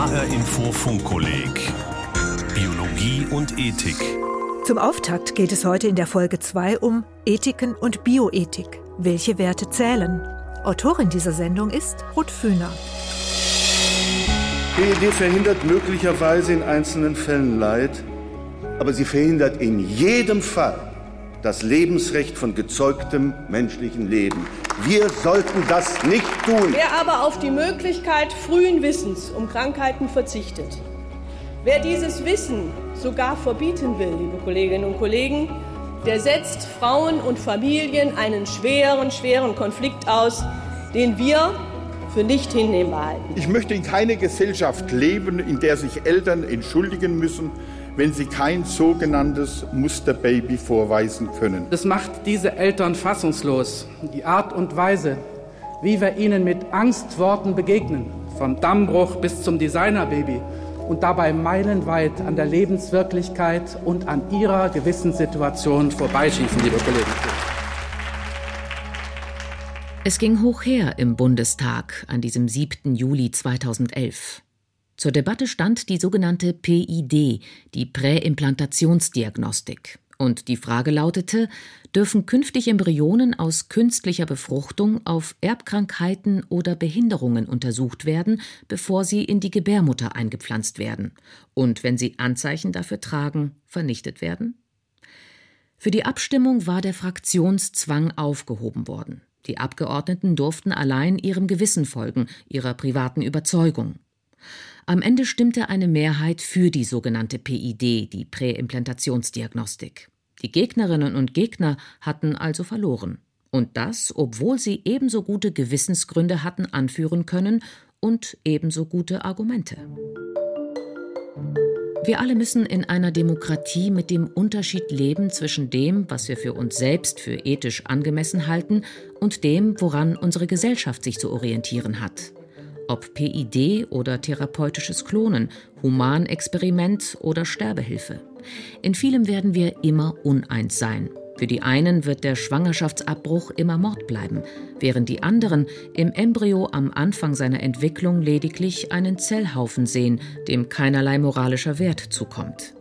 HR Info Funkkolleg Biologie und Ethik. Zum Auftakt geht es heute in der Folge 2 um Ethiken und Bioethik. Welche Werte zählen? Autorin dieser Sendung ist Ruth Fühner. PED verhindert möglicherweise in einzelnen Fällen Leid, aber sie verhindert in jedem Fall das Lebensrecht von gezeugtem menschlichen Leben. Wir sollten das nicht tun. Wer aber auf die Möglichkeit frühen Wissens um Krankheiten verzichtet, wer dieses Wissen sogar verbieten will, liebe Kolleginnen und Kollegen, der setzt Frauen und Familien einen schweren, schweren Konflikt aus, den wir für nicht hinnehmbar halten. Ich möchte in keine Gesellschaft leben, in der sich Eltern entschuldigen müssen wenn sie kein sogenanntes Musterbaby vorweisen können. Das macht diese Eltern fassungslos. Die Art und Weise, wie wir ihnen mit Angstworten begegnen, vom Dammbruch bis zum Designerbaby und dabei meilenweit an der Lebenswirklichkeit und an ihrer Gewissenssituation vorbeischießen, liebe Kollegen. Es ging hoch her im Bundestag an diesem 7. Juli 2011. Zur Debatte stand die sogenannte PID, die Präimplantationsdiagnostik. Und die Frage lautete, dürfen künftig Embryonen aus künstlicher Befruchtung auf Erbkrankheiten oder Behinderungen untersucht werden, bevor sie in die Gebärmutter eingepflanzt werden und wenn sie Anzeichen dafür tragen, vernichtet werden? Für die Abstimmung war der Fraktionszwang aufgehoben worden. Die Abgeordneten durften allein ihrem Gewissen folgen, ihrer privaten Überzeugung. Am Ende stimmte eine Mehrheit für die sogenannte PID, die Präimplantationsdiagnostik. Die Gegnerinnen und Gegner hatten also verloren. Und das, obwohl sie ebenso gute Gewissensgründe hatten anführen können und ebenso gute Argumente. Wir alle müssen in einer Demokratie mit dem Unterschied leben zwischen dem, was wir für uns selbst für ethisch angemessen halten, und dem, woran unsere Gesellschaft sich zu orientieren hat ob PID oder therapeutisches Klonen, Humanexperiment oder Sterbehilfe. In vielem werden wir immer uneins sein. Für die einen wird der Schwangerschaftsabbruch immer Mord bleiben, während die anderen im Embryo am Anfang seiner Entwicklung lediglich einen Zellhaufen sehen, dem keinerlei moralischer Wert zukommt.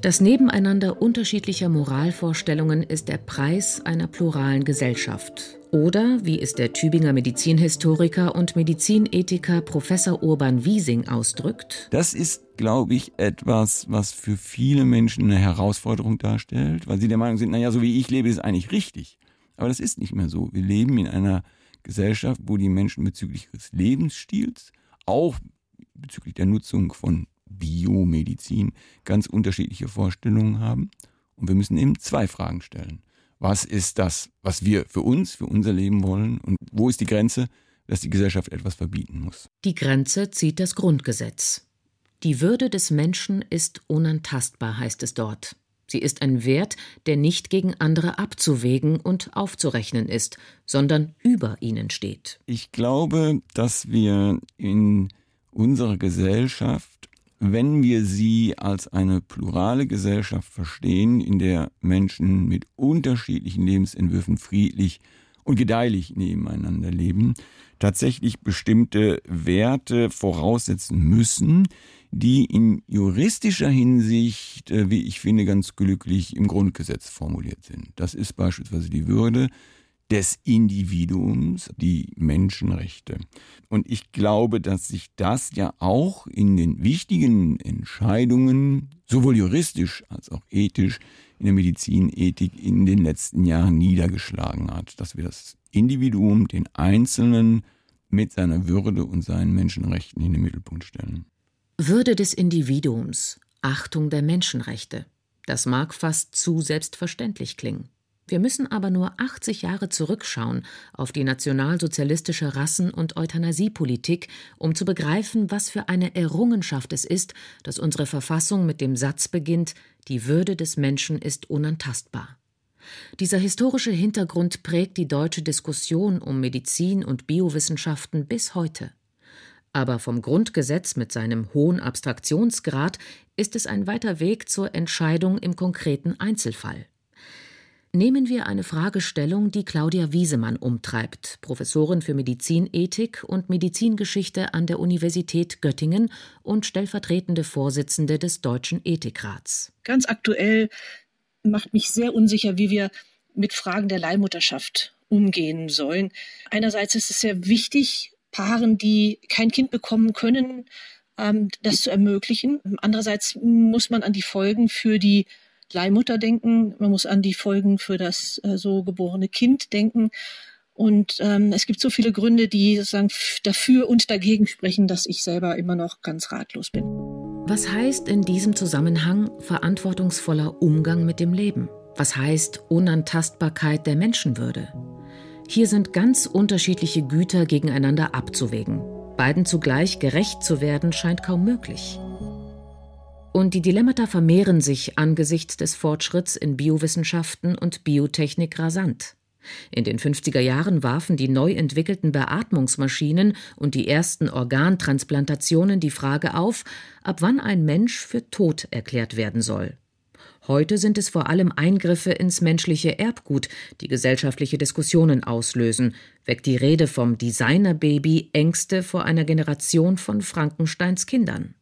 Das Nebeneinander unterschiedlicher Moralvorstellungen ist der Preis einer pluralen Gesellschaft oder, wie es der Tübinger Medizinhistoriker und Medizinethiker Professor Urban Wiesing ausdrückt, das ist, glaube ich, etwas, was für viele Menschen eine Herausforderung darstellt, weil sie der Meinung sind, naja, so wie ich lebe, ist eigentlich richtig. Aber das ist nicht mehr so. Wir leben in einer Gesellschaft, wo die Menschen bezüglich ihres Lebensstils, auch bezüglich der Nutzung von Biomedizin, ganz unterschiedliche Vorstellungen haben. Und wir müssen eben zwei Fragen stellen was ist das, was wir für uns, für unser Leben wollen und wo ist die Grenze, dass die Gesellschaft etwas verbieten muss. Die Grenze zieht das Grundgesetz. Die Würde des Menschen ist unantastbar, heißt es dort. Sie ist ein Wert, der nicht gegen andere abzuwägen und aufzurechnen ist, sondern über ihnen steht. Ich glaube, dass wir in unserer Gesellschaft wenn wir sie als eine plurale Gesellschaft verstehen, in der Menschen mit unterschiedlichen Lebensentwürfen friedlich und gedeihlich nebeneinander leben, tatsächlich bestimmte Werte voraussetzen müssen, die in juristischer Hinsicht, äh, wie ich finde, ganz glücklich im Grundgesetz formuliert sind. Das ist beispielsweise die Würde, des Individuums, die Menschenrechte. Und ich glaube, dass sich das ja auch in den wichtigen Entscheidungen, sowohl juristisch als auch ethisch, in der Medizinethik in den letzten Jahren niedergeschlagen hat, dass wir das Individuum, den Einzelnen mit seiner Würde und seinen Menschenrechten in den Mittelpunkt stellen. Würde des Individuums, Achtung der Menschenrechte. Das mag fast zu selbstverständlich klingen. Wir müssen aber nur 80 Jahre zurückschauen auf die nationalsozialistische Rassen- und Euthanasiepolitik, um zu begreifen, was für eine Errungenschaft es ist, dass unsere Verfassung mit dem Satz beginnt, die Würde des Menschen ist unantastbar. Dieser historische Hintergrund prägt die deutsche Diskussion um Medizin und Biowissenschaften bis heute. Aber vom Grundgesetz mit seinem hohen Abstraktionsgrad ist es ein weiter Weg zur Entscheidung im konkreten Einzelfall. Nehmen wir eine Fragestellung, die Claudia Wiesemann umtreibt, Professorin für Medizinethik und Medizingeschichte an der Universität Göttingen und stellvertretende Vorsitzende des Deutschen Ethikrats. Ganz aktuell macht mich sehr unsicher, wie wir mit Fragen der Leihmutterschaft umgehen sollen. Einerseits ist es sehr wichtig, Paaren, die kein Kind bekommen können, ähm, das zu ermöglichen. Andererseits muss man an die Folgen für die Leihmutter denken, man muss an die Folgen für das äh, so geborene Kind denken. Und ähm, es gibt so viele Gründe, die sozusagen dafür und dagegen sprechen, dass ich selber immer noch ganz ratlos bin. Was heißt in diesem Zusammenhang verantwortungsvoller Umgang mit dem Leben? Was heißt Unantastbarkeit der Menschenwürde? Hier sind ganz unterschiedliche Güter gegeneinander abzuwägen. Beiden zugleich gerecht zu werden, scheint kaum möglich. Und die Dilemmata vermehren sich angesichts des Fortschritts in Biowissenschaften und Biotechnik rasant. In den 50er Jahren warfen die neu entwickelten Beatmungsmaschinen und die ersten Organtransplantationen die Frage auf, ab wann ein Mensch für tot erklärt werden soll. Heute sind es vor allem Eingriffe ins menschliche Erbgut, die gesellschaftliche Diskussionen auslösen, weckt die Rede vom Designerbaby Ängste vor einer Generation von Frankensteins Kindern.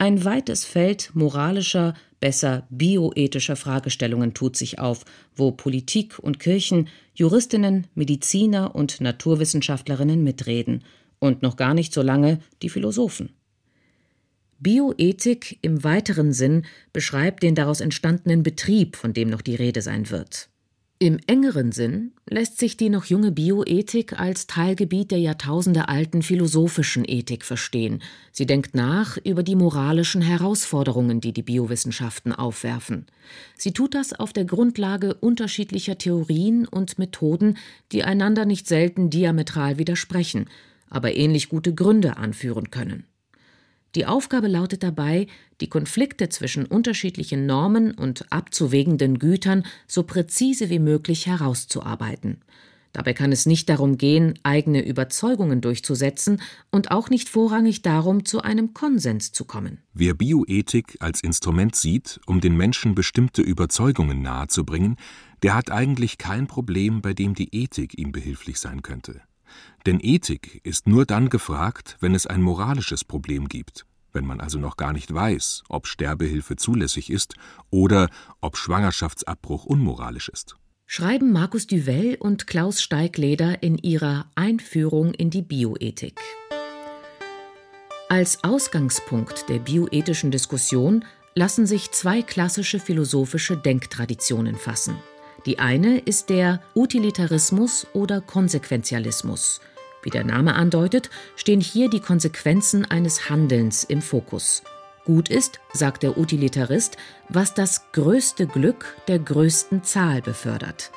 Ein weites Feld moralischer, besser bioethischer Fragestellungen tut sich auf, wo Politik und Kirchen, Juristinnen, Mediziner und Naturwissenschaftlerinnen mitreden und noch gar nicht so lange die Philosophen. Bioethik im weiteren Sinn beschreibt den daraus entstandenen Betrieb, von dem noch die Rede sein wird. Im engeren Sinn lässt sich die noch junge Bioethik als Teilgebiet der jahrtausendealten philosophischen Ethik verstehen. Sie denkt nach über die moralischen Herausforderungen, die die Biowissenschaften aufwerfen. Sie tut das auf der Grundlage unterschiedlicher Theorien und Methoden, die einander nicht selten diametral widersprechen, aber ähnlich gute Gründe anführen können. Die Aufgabe lautet dabei, die Konflikte zwischen unterschiedlichen Normen und abzuwägenden Gütern so präzise wie möglich herauszuarbeiten. Dabei kann es nicht darum gehen, eigene Überzeugungen durchzusetzen und auch nicht vorrangig darum, zu einem Konsens zu kommen. Wer Bioethik als Instrument sieht, um den Menschen bestimmte Überzeugungen nahezubringen, der hat eigentlich kein Problem, bei dem die Ethik ihm behilflich sein könnte. Denn Ethik ist nur dann gefragt, wenn es ein moralisches Problem gibt, wenn man also noch gar nicht weiß, ob Sterbehilfe zulässig ist oder ob Schwangerschaftsabbruch unmoralisch ist. Schreiben Markus Duvel und Klaus Steigleder in ihrer Einführung in die Bioethik. Als Ausgangspunkt der bioethischen Diskussion lassen sich zwei klassische philosophische Denktraditionen fassen. Die eine ist der Utilitarismus oder Konsequenzialismus. Wie der Name andeutet, stehen hier die Konsequenzen eines Handelns im Fokus. Gut ist, sagt der Utilitarist, was das größte Glück der größten Zahl befördert.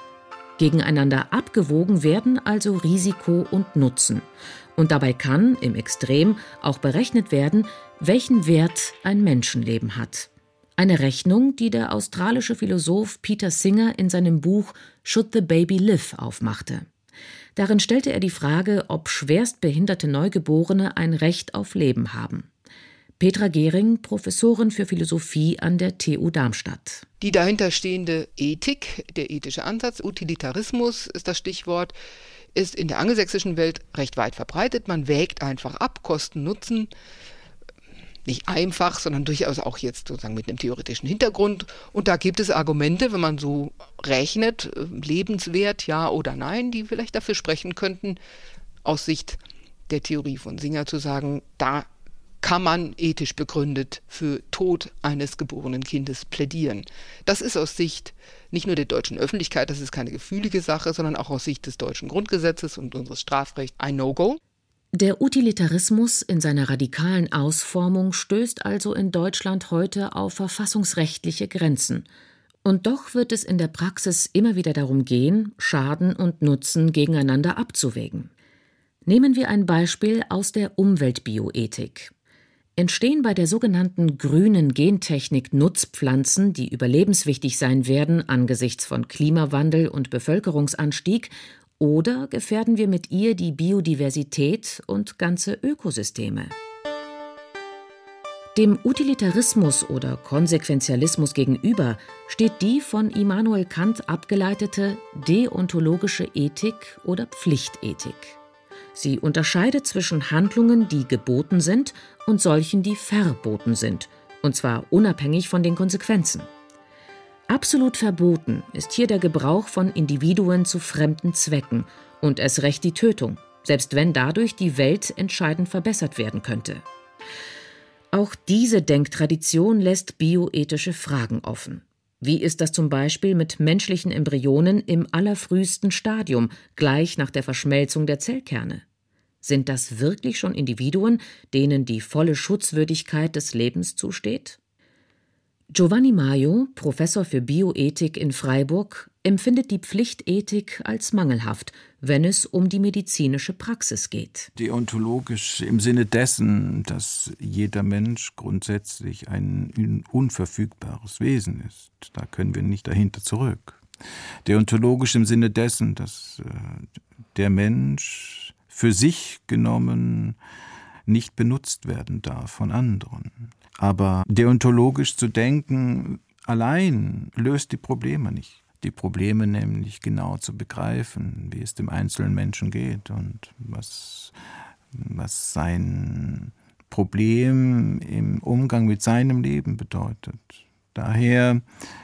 Gegeneinander abgewogen werden also Risiko und Nutzen. Und dabei kann, im Extrem, auch berechnet werden, welchen Wert ein Menschenleben hat. Eine Rechnung, die der australische Philosoph Peter Singer in seinem Buch Should the Baby Live aufmachte. Darin stellte er die Frage, ob schwerstbehinderte Neugeborene ein Recht auf Leben haben. Petra Gehring, Professorin für Philosophie an der TU Darmstadt. Die dahinterstehende Ethik, der ethische Ansatz, Utilitarismus ist das Stichwort, ist in der angelsächsischen Welt recht weit verbreitet. Man wägt einfach ab, Kosten, Nutzen nicht einfach, sondern durchaus auch jetzt sozusagen mit einem theoretischen Hintergrund. Und da gibt es Argumente, wenn man so rechnet, äh, lebenswert, ja oder nein, die vielleicht dafür sprechen könnten, aus Sicht der Theorie von Singer zu sagen, da kann man ethisch begründet für Tod eines geborenen Kindes plädieren. Das ist aus Sicht nicht nur der deutschen Öffentlichkeit, das ist keine gefühlige Sache, sondern auch aus Sicht des deutschen Grundgesetzes und unseres Strafrechts ein No-Go. Der Utilitarismus in seiner radikalen Ausformung stößt also in Deutschland heute auf verfassungsrechtliche Grenzen. Und doch wird es in der Praxis immer wieder darum gehen, Schaden und Nutzen gegeneinander abzuwägen. Nehmen wir ein Beispiel aus der Umweltbioethik. Entstehen bei der sogenannten grünen Gentechnik Nutzpflanzen, die überlebenswichtig sein werden angesichts von Klimawandel und Bevölkerungsanstieg, oder gefährden wir mit ihr die Biodiversität und ganze Ökosysteme? Dem Utilitarismus oder Konsequenzialismus gegenüber steht die von Immanuel Kant abgeleitete deontologische Ethik oder Pflichtethik. Sie unterscheidet zwischen Handlungen, die geboten sind, und solchen, die verboten sind, und zwar unabhängig von den Konsequenzen. Absolut verboten ist hier der Gebrauch von Individuen zu fremden Zwecken und es recht die Tötung, selbst wenn dadurch die Welt entscheidend verbessert werden könnte. Auch diese Denktradition lässt bioethische Fragen offen. Wie ist das zum Beispiel mit menschlichen Embryonen im allerfrühesten Stadium, gleich nach der Verschmelzung der Zellkerne? Sind das wirklich schon Individuen, denen die volle Schutzwürdigkeit des Lebens zusteht? Giovanni Maio, Professor für Bioethik in Freiburg, empfindet die Pflichtethik als mangelhaft, wenn es um die medizinische Praxis geht. Deontologisch im Sinne dessen, dass jeder Mensch grundsätzlich ein unverfügbares Wesen ist. Da können wir nicht dahinter zurück. Deontologisch im Sinne dessen, dass äh, der Mensch für sich genommen nicht benutzt werden darf von anderen. Aber deontologisch zu denken allein löst die Probleme nicht. Die Probleme nämlich genau zu begreifen, wie es dem einzelnen Menschen geht und was, was sein Problem im Umgang mit seinem Leben bedeutet. Daher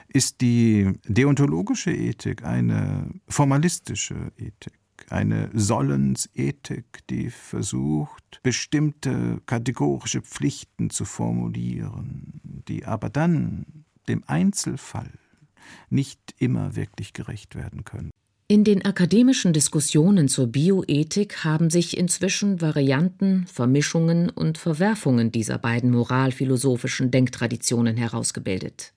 ist die deontologische Ethik eine formalistische Ethik eine Sollensethik, die versucht, bestimmte kategorische Pflichten zu formulieren, die aber dann dem Einzelfall nicht immer wirklich gerecht werden können. In den akademischen Diskussionen zur Bioethik haben sich inzwischen Varianten, Vermischungen und Verwerfungen dieser beiden moralphilosophischen Denktraditionen herausgebildet.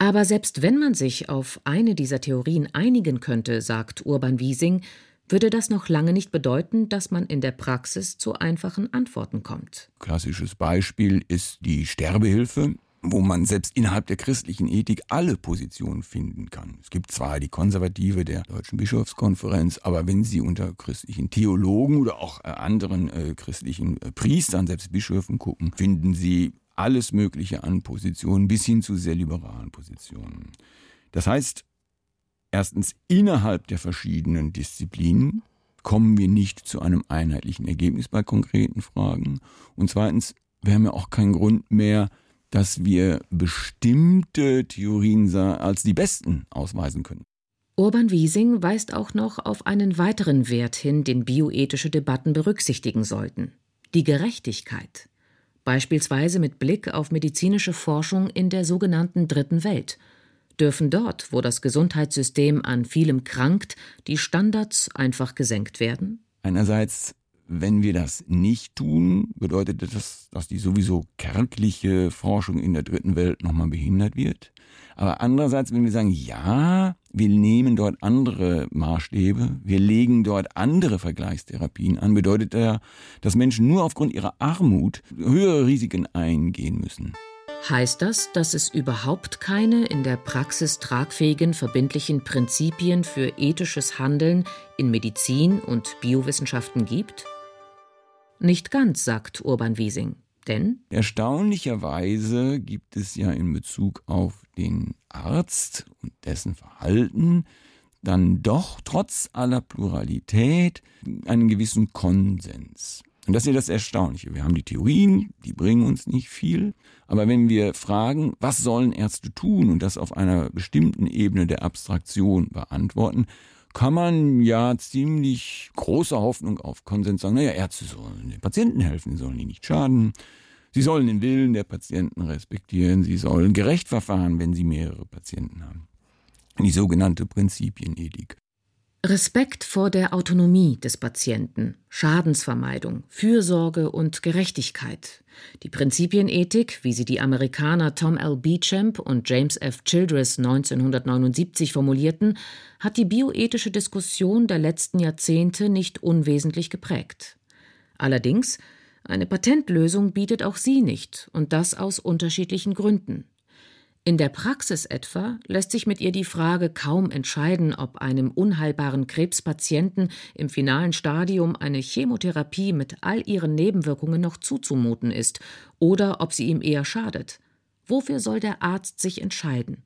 Aber selbst wenn man sich auf eine dieser Theorien einigen könnte, sagt Urban Wiesing, würde das noch lange nicht bedeuten, dass man in der Praxis zu einfachen Antworten kommt. Klassisches Beispiel ist die Sterbehilfe, wo man selbst innerhalb der christlichen Ethik alle Positionen finden kann. Es gibt zwar die Konservative der Deutschen Bischofskonferenz, aber wenn Sie unter christlichen Theologen oder auch äh, anderen äh, christlichen äh, Priestern, selbst Bischöfen gucken, finden Sie alles Mögliche an Positionen bis hin zu sehr liberalen Positionen. Das heißt, erstens innerhalb der verschiedenen Disziplinen kommen wir nicht zu einem einheitlichen Ergebnis bei konkreten Fragen. Und zweitens, wir haben ja auch keinen Grund mehr, dass wir bestimmte Theorien als die besten ausweisen können. Urban Wiesing weist auch noch auf einen weiteren Wert hin, den bioethische Debatten berücksichtigen sollten. Die Gerechtigkeit beispielsweise mit Blick auf medizinische Forschung in der sogenannten Dritten Welt, dürfen dort, wo das Gesundheitssystem an vielem krankt, die Standards einfach gesenkt werden? Einerseits, wenn wir das nicht tun, bedeutet das, dass die sowieso kärgliche Forschung in der dritten Welt nochmal behindert wird. Aber andererseits, wenn wir sagen, ja, wir nehmen dort andere Maßstäbe, wir legen dort andere Vergleichstherapien an, bedeutet ja, dass Menschen nur aufgrund ihrer Armut höhere Risiken eingehen müssen. Heißt das, dass es überhaupt keine in der Praxis tragfähigen verbindlichen Prinzipien für ethisches Handeln in Medizin und Biowissenschaften gibt? Nicht ganz, sagt Urban Wiesing. Denn? Erstaunlicherweise gibt es ja in Bezug auf den Arzt und dessen Verhalten dann doch trotz aller Pluralität einen gewissen Konsens. Und das ist ja das Erstaunliche. Wir haben die Theorien, die bringen uns nicht viel. Aber wenn wir fragen, was sollen Ärzte tun und das auf einer bestimmten Ebene der Abstraktion beantworten, kann man ja ziemlich große Hoffnung auf Konsens sagen, naja, Ärzte sollen den Patienten helfen, sollen ihnen nicht schaden. Sie sollen den Willen der Patienten respektieren, sie sollen gerecht verfahren, wenn sie mehrere Patienten haben. Die sogenannte Prinzipienethik. Respekt vor der Autonomie des Patienten, Schadensvermeidung, Fürsorge und Gerechtigkeit. Die Prinzipienethik, wie sie die Amerikaner Tom L. Beechamp und James F. Childress 1979 formulierten, hat die bioethische Diskussion der letzten Jahrzehnte nicht unwesentlich geprägt. Allerdings, eine Patentlösung bietet auch sie nicht, und das aus unterschiedlichen Gründen. In der Praxis etwa lässt sich mit ihr die Frage kaum entscheiden, ob einem unheilbaren Krebspatienten im finalen Stadium eine Chemotherapie mit all ihren Nebenwirkungen noch zuzumuten ist oder ob sie ihm eher schadet. Wofür soll der Arzt sich entscheiden?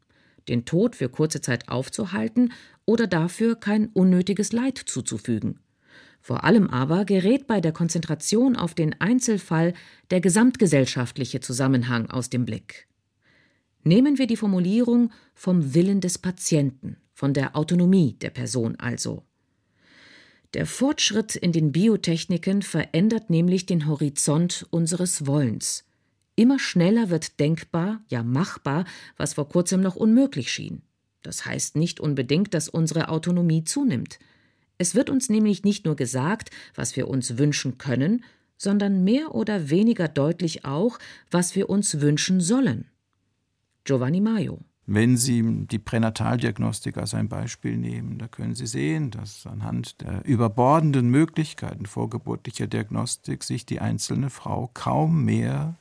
Den Tod für kurze Zeit aufzuhalten oder dafür kein unnötiges Leid zuzufügen? Vor allem aber gerät bei der Konzentration auf den Einzelfall der gesamtgesellschaftliche Zusammenhang aus dem Blick. Nehmen wir die Formulierung vom Willen des Patienten, von der Autonomie der Person also. Der Fortschritt in den Biotechniken verändert nämlich den Horizont unseres Wollens. Immer schneller wird denkbar, ja machbar, was vor kurzem noch unmöglich schien. Das heißt nicht unbedingt, dass unsere Autonomie zunimmt. Es wird uns nämlich nicht nur gesagt, was wir uns wünschen können, sondern mehr oder weniger deutlich auch, was wir uns wünschen sollen. Giovanni Maio. Wenn Sie die Pränataldiagnostik als ein Beispiel nehmen, da können Sie sehen, dass anhand der überbordenden Möglichkeiten vorgeburtlicher Diagnostik sich die einzelne Frau kaum mehr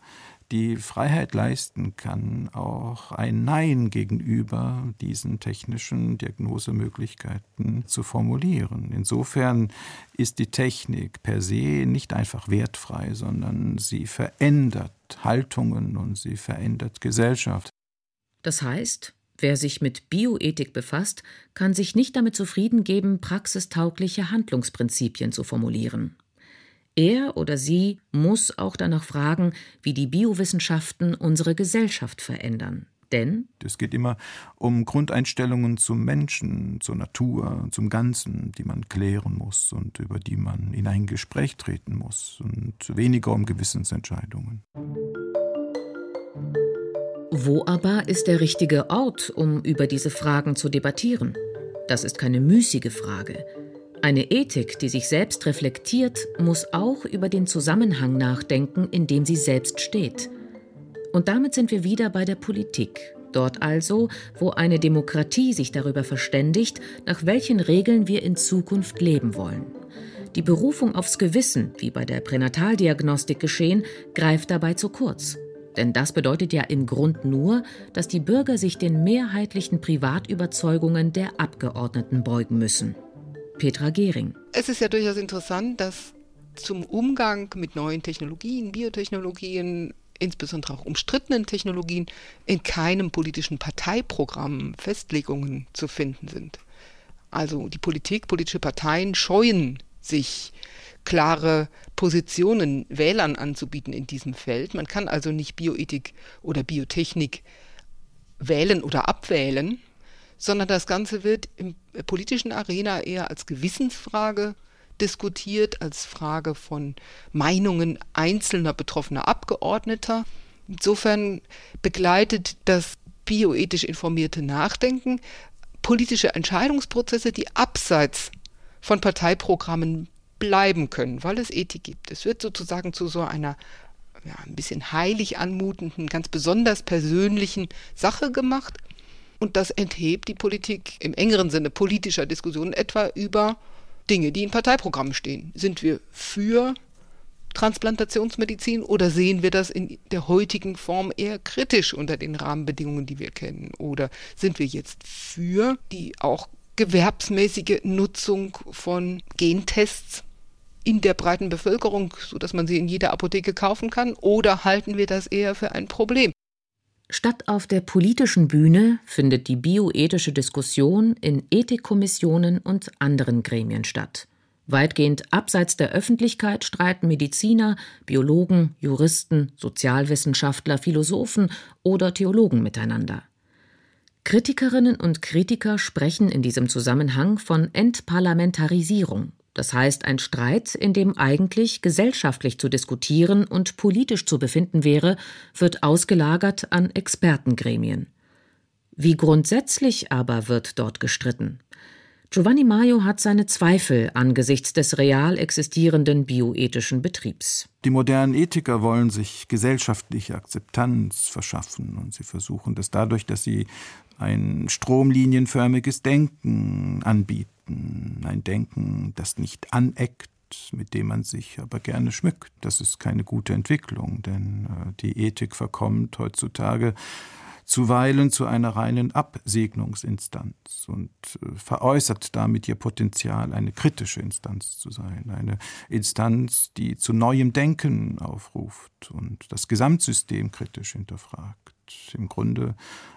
die Freiheit leisten kann, auch ein Nein gegenüber diesen technischen Diagnosemöglichkeiten zu formulieren. Insofern ist die Technik per se nicht einfach wertfrei, sondern sie verändert Haltungen und sie verändert Gesellschaft. Das heißt, wer sich mit Bioethik befasst, kann sich nicht damit zufrieden geben, praxistaugliche Handlungsprinzipien zu formulieren. Er oder sie muss auch danach fragen, wie die Biowissenschaften unsere Gesellschaft verändern. Denn es geht immer um Grundeinstellungen zum Menschen, zur Natur, zum Ganzen, die man klären muss und über die man in ein Gespräch treten muss und weniger um Gewissensentscheidungen. Wo aber ist der richtige Ort, um über diese Fragen zu debattieren? Das ist keine müßige Frage. Eine Ethik, die sich selbst reflektiert, muss auch über den Zusammenhang nachdenken, in dem sie selbst steht. Und damit sind wir wieder bei der Politik. Dort also, wo eine Demokratie sich darüber verständigt, nach welchen Regeln wir in Zukunft leben wollen. Die Berufung aufs Gewissen, wie bei der Pränataldiagnostik geschehen, greift dabei zu kurz. Denn das bedeutet ja im Grund nur, dass die Bürger sich den mehrheitlichen Privatüberzeugungen der Abgeordneten beugen müssen. Petra Gehring. Es ist ja durchaus interessant, dass zum Umgang mit neuen Technologien, Biotechnologien, insbesondere auch umstrittenen Technologien, in keinem politischen Parteiprogramm Festlegungen zu finden sind. Also die Politik, politische Parteien scheuen sich, klare Positionen Wählern anzubieten in diesem Feld. Man kann also nicht Bioethik oder Biotechnik wählen oder abwählen, sondern das Ganze wird im politischen Arena eher als Gewissensfrage diskutiert, als Frage von Meinungen einzelner betroffener Abgeordneter. Insofern begleitet das bioethisch informierte Nachdenken politische Entscheidungsprozesse, die abseits von Parteiprogrammen bleiben können, weil es Ethik gibt. Es wird sozusagen zu so einer ja, ein bisschen heilig anmutenden, ganz besonders persönlichen Sache gemacht. Und das enthebt die Politik im engeren Sinne politischer Diskussionen etwa über Dinge, die in Parteiprogrammen stehen. Sind wir für Transplantationsmedizin oder sehen wir das in der heutigen Form eher kritisch unter den Rahmenbedingungen, die wir kennen? Oder sind wir jetzt für die auch gewerbsmäßige Nutzung von Gentests in der breiten Bevölkerung, sodass man sie in jeder Apotheke kaufen kann? Oder halten wir das eher für ein Problem? Statt auf der politischen Bühne findet die bioethische Diskussion in Ethikkommissionen und anderen Gremien statt. Weitgehend abseits der Öffentlichkeit streiten Mediziner, Biologen, Juristen, Sozialwissenschaftler, Philosophen oder Theologen miteinander. Kritikerinnen und Kritiker sprechen in diesem Zusammenhang von Entparlamentarisierung das heißt, ein Streit, in dem eigentlich gesellschaftlich zu diskutieren und politisch zu befinden wäre, wird ausgelagert an Expertengremien. Wie grundsätzlich aber wird dort gestritten? Giovanni Maio hat seine Zweifel angesichts des real existierenden bioethischen Betriebs. Die modernen Ethiker wollen sich gesellschaftliche Akzeptanz verschaffen und sie versuchen das dadurch, dass sie ein stromlinienförmiges Denken anbieten, ein Denken, das nicht aneckt, mit dem man sich aber gerne schmückt. Das ist keine gute Entwicklung, denn äh, die Ethik verkommt heutzutage zuweilen zu einer reinen Absegnungsinstanz und äh, veräußert damit ihr Potenzial, eine kritische Instanz zu sein, eine Instanz, die zu neuem Denken aufruft und das Gesamtsystem kritisch hinterfragt. Im Grunde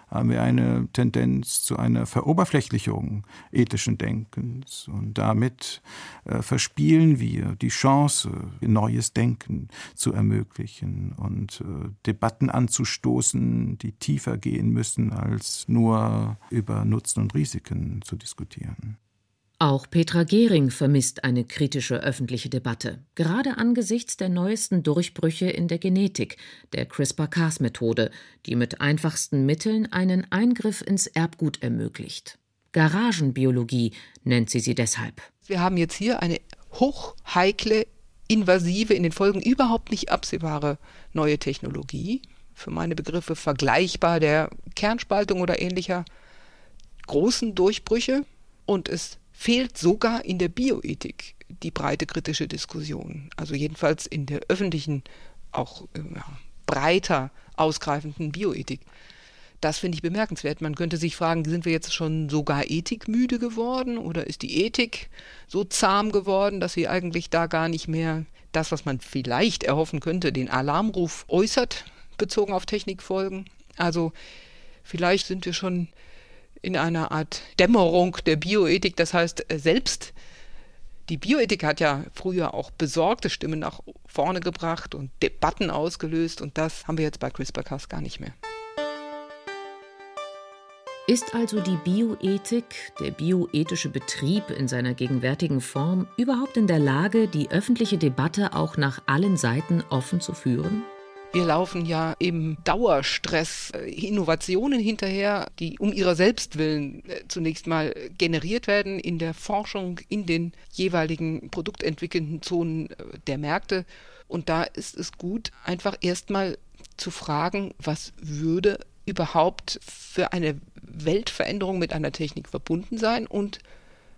haben wir eine Tendenz zu einer Veroberflächlichung ethischen Denkens und damit äh, verspielen wir die Chance, neues Denken zu ermöglichen und äh, Debatten anzustoßen, die tiefer gehen müssen, als nur über Nutzen und Risiken zu diskutieren. Auch Petra Gehring vermisst eine kritische öffentliche Debatte, gerade angesichts der neuesten Durchbrüche in der Genetik, der CRISPR-Cas-Methode, die mit einfachsten Mitteln einen Eingriff ins Erbgut ermöglicht. Garagenbiologie nennt sie sie deshalb. Wir haben jetzt hier eine hochheikle, invasive, in den Folgen überhaupt nicht absehbare neue Technologie, für meine Begriffe vergleichbar der Kernspaltung oder ähnlicher großen Durchbrüche und es fehlt sogar in der Bioethik die breite kritische Diskussion. Also jedenfalls in der öffentlichen, auch äh, ja, breiter ausgreifenden Bioethik. Das finde ich bemerkenswert. Man könnte sich fragen, sind wir jetzt schon sogar ethikmüde geworden oder ist die Ethik so zahm geworden, dass sie eigentlich da gar nicht mehr das, was man vielleicht erhoffen könnte, den Alarmruf äußert, bezogen auf Technikfolgen? Also vielleicht sind wir schon in einer Art Dämmerung der Bioethik. Das heißt, äh, selbst die Bioethik hat ja früher auch besorgte Stimmen nach vorne gebracht und Debatten ausgelöst und das haben wir jetzt bei CRISPR-Cas gar nicht mehr. Ist also die Bioethik, der bioethische Betrieb in seiner gegenwärtigen Form überhaupt in der Lage, die öffentliche Debatte auch nach allen Seiten offen zu führen? Wir laufen ja im Dauerstress äh, Innovationen hinterher, die um ihrer selbst willen äh, zunächst mal generiert werden in der Forschung, in den jeweiligen produktentwickelnden Zonen äh, der Märkte. Und da ist es gut, einfach erstmal zu fragen, was würde überhaupt für eine Weltveränderung mit einer Technik verbunden sein und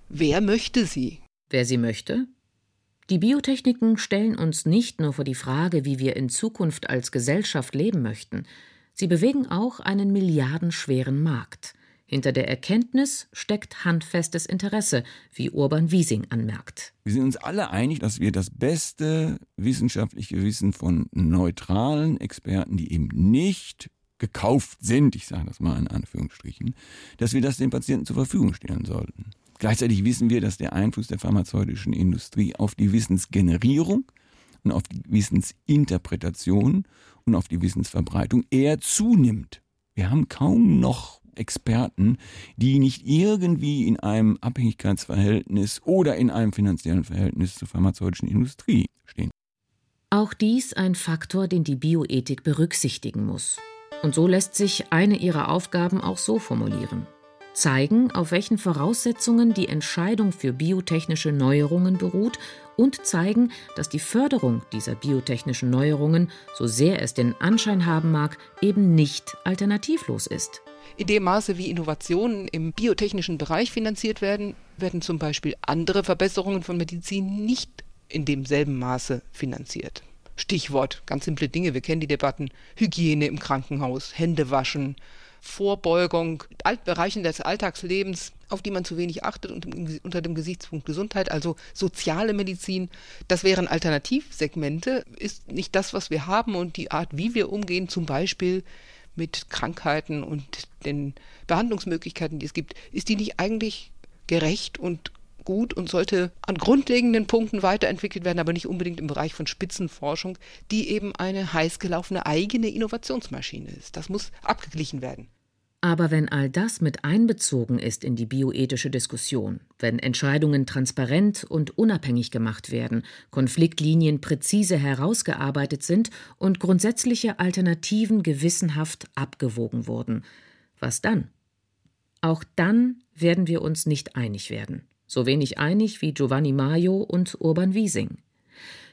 wer möchte sie? Wer sie möchte? Die Biotechniken stellen uns nicht nur vor die Frage, wie wir in Zukunft als Gesellschaft leben möchten, sie bewegen auch einen milliardenschweren Markt. Hinter der Erkenntnis steckt handfestes Interesse, wie Urban Wiesing anmerkt. Wir sind uns alle einig, dass wir das beste wissenschaftliche Wissen von neutralen Experten, die eben nicht gekauft sind, ich sage das mal in Anführungsstrichen, dass wir das den Patienten zur Verfügung stellen sollten. Gleichzeitig wissen wir, dass der Einfluss der pharmazeutischen Industrie auf die Wissensgenerierung und auf die Wissensinterpretation und auf die Wissensverbreitung eher zunimmt. Wir haben kaum noch Experten, die nicht irgendwie in einem Abhängigkeitsverhältnis oder in einem finanziellen Verhältnis zur pharmazeutischen Industrie stehen. Auch dies ein Faktor, den die Bioethik berücksichtigen muss. Und so lässt sich eine ihrer Aufgaben auch so formulieren zeigen, auf welchen Voraussetzungen die Entscheidung für biotechnische Neuerungen beruht und zeigen, dass die Förderung dieser biotechnischen Neuerungen, so sehr es den Anschein haben mag, eben nicht alternativlos ist. In dem Maße, wie Innovationen im biotechnischen Bereich finanziert werden, werden zum Beispiel andere Verbesserungen von Medizin nicht in demselben Maße finanziert. Stichwort, ganz simple Dinge, wir kennen die Debatten, Hygiene im Krankenhaus, Hände waschen, Vorbeugung, Altbereichen des Alltagslebens, auf die man zu wenig achtet und unter dem Gesichtspunkt Gesundheit, also soziale Medizin, das wären Alternativsegmente, ist nicht das, was wir haben und die Art, wie wir umgehen, zum Beispiel mit Krankheiten und den Behandlungsmöglichkeiten, die es gibt, ist die nicht eigentlich gerecht und gut und sollte an grundlegenden Punkten weiterentwickelt werden, aber nicht unbedingt im Bereich von Spitzenforschung, die eben eine heiß gelaufene eigene Innovationsmaschine ist. Das muss abgeglichen werden. Aber wenn all das mit einbezogen ist in die bioethische Diskussion, wenn Entscheidungen transparent und unabhängig gemacht werden, Konfliktlinien präzise herausgearbeitet sind und grundsätzliche Alternativen gewissenhaft abgewogen wurden, was dann? Auch dann werden wir uns nicht einig werden so wenig einig wie Giovanni Maio und Urban Wiesing.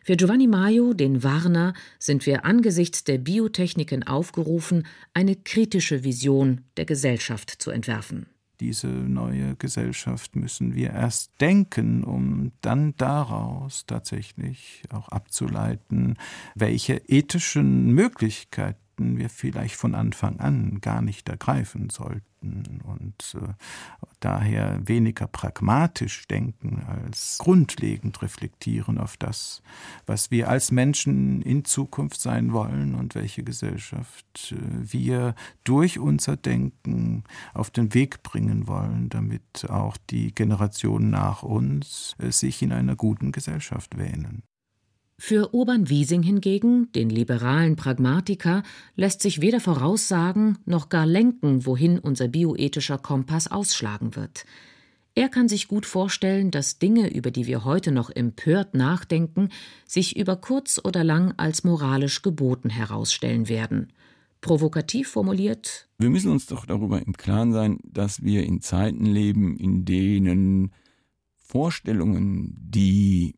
Für Giovanni Maio, den Warner, sind wir angesichts der Biotechniken aufgerufen, eine kritische Vision der Gesellschaft zu entwerfen. Diese neue Gesellschaft müssen wir erst denken, um dann daraus tatsächlich auch abzuleiten, welche ethischen Möglichkeiten hätten wir vielleicht von Anfang an gar nicht ergreifen sollten und äh, daher weniger pragmatisch denken als grundlegend reflektieren auf das, was wir als Menschen in Zukunft sein wollen und welche Gesellschaft äh, wir durch unser Denken auf den Weg bringen wollen, damit auch die Generationen nach uns äh, sich in einer guten Gesellschaft wähnen. Für Urban Wiesing hingegen, den liberalen Pragmatiker, lässt sich weder voraussagen noch gar lenken, wohin unser bioethischer Kompass ausschlagen wird. Er kann sich gut vorstellen, dass Dinge, über die wir heute noch empört nachdenken, sich über kurz oder lang als moralisch geboten herausstellen werden. Provokativ formuliert Wir müssen uns doch darüber im Klaren sein, dass wir in Zeiten leben, in denen Vorstellungen, die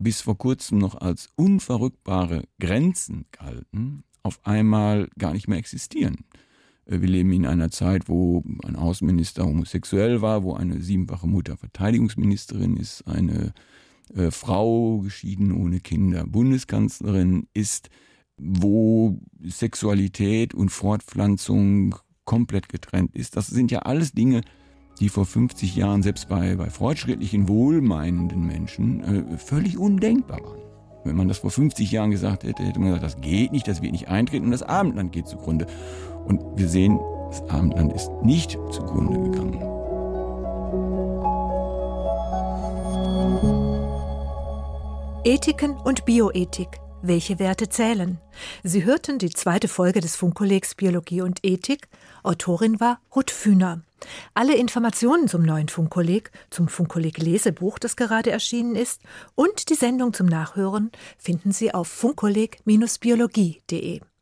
bis vor kurzem noch als unverrückbare Grenzen galten, auf einmal gar nicht mehr existieren. Äh, wir leben in einer Zeit, wo ein Außenminister homosexuell war, wo eine siebenfache Mutter Verteidigungsministerin ist, eine äh, Frau, geschieden ohne Kinder, Bundeskanzlerin ist, wo Sexualität und Fortpflanzung komplett getrennt ist. Das sind ja alles Dinge, die vor 50 Jahren selbst bei, bei fortschrittlichen, wohlmeinenden Menschen äh, völlig undenkbar waren. Wenn man das vor 50 Jahren gesagt hätte, hätte man gesagt, das geht nicht, das wird nicht eintreten und das Abendland geht zugrunde. Und wir sehen, das Abendland ist nicht zugrunde gegangen. Ethiken und Bioethik. Welche Werte zählen? Sie hörten die zweite Folge des Funkkollegs Biologie und Ethik. Autorin war Ruth Fühner. Alle Informationen zum neuen Funkkolleg, zum Funkkolleg Lesebuch, das gerade erschienen ist, und die Sendung zum Nachhören finden Sie auf funkkolleg-biologie.de.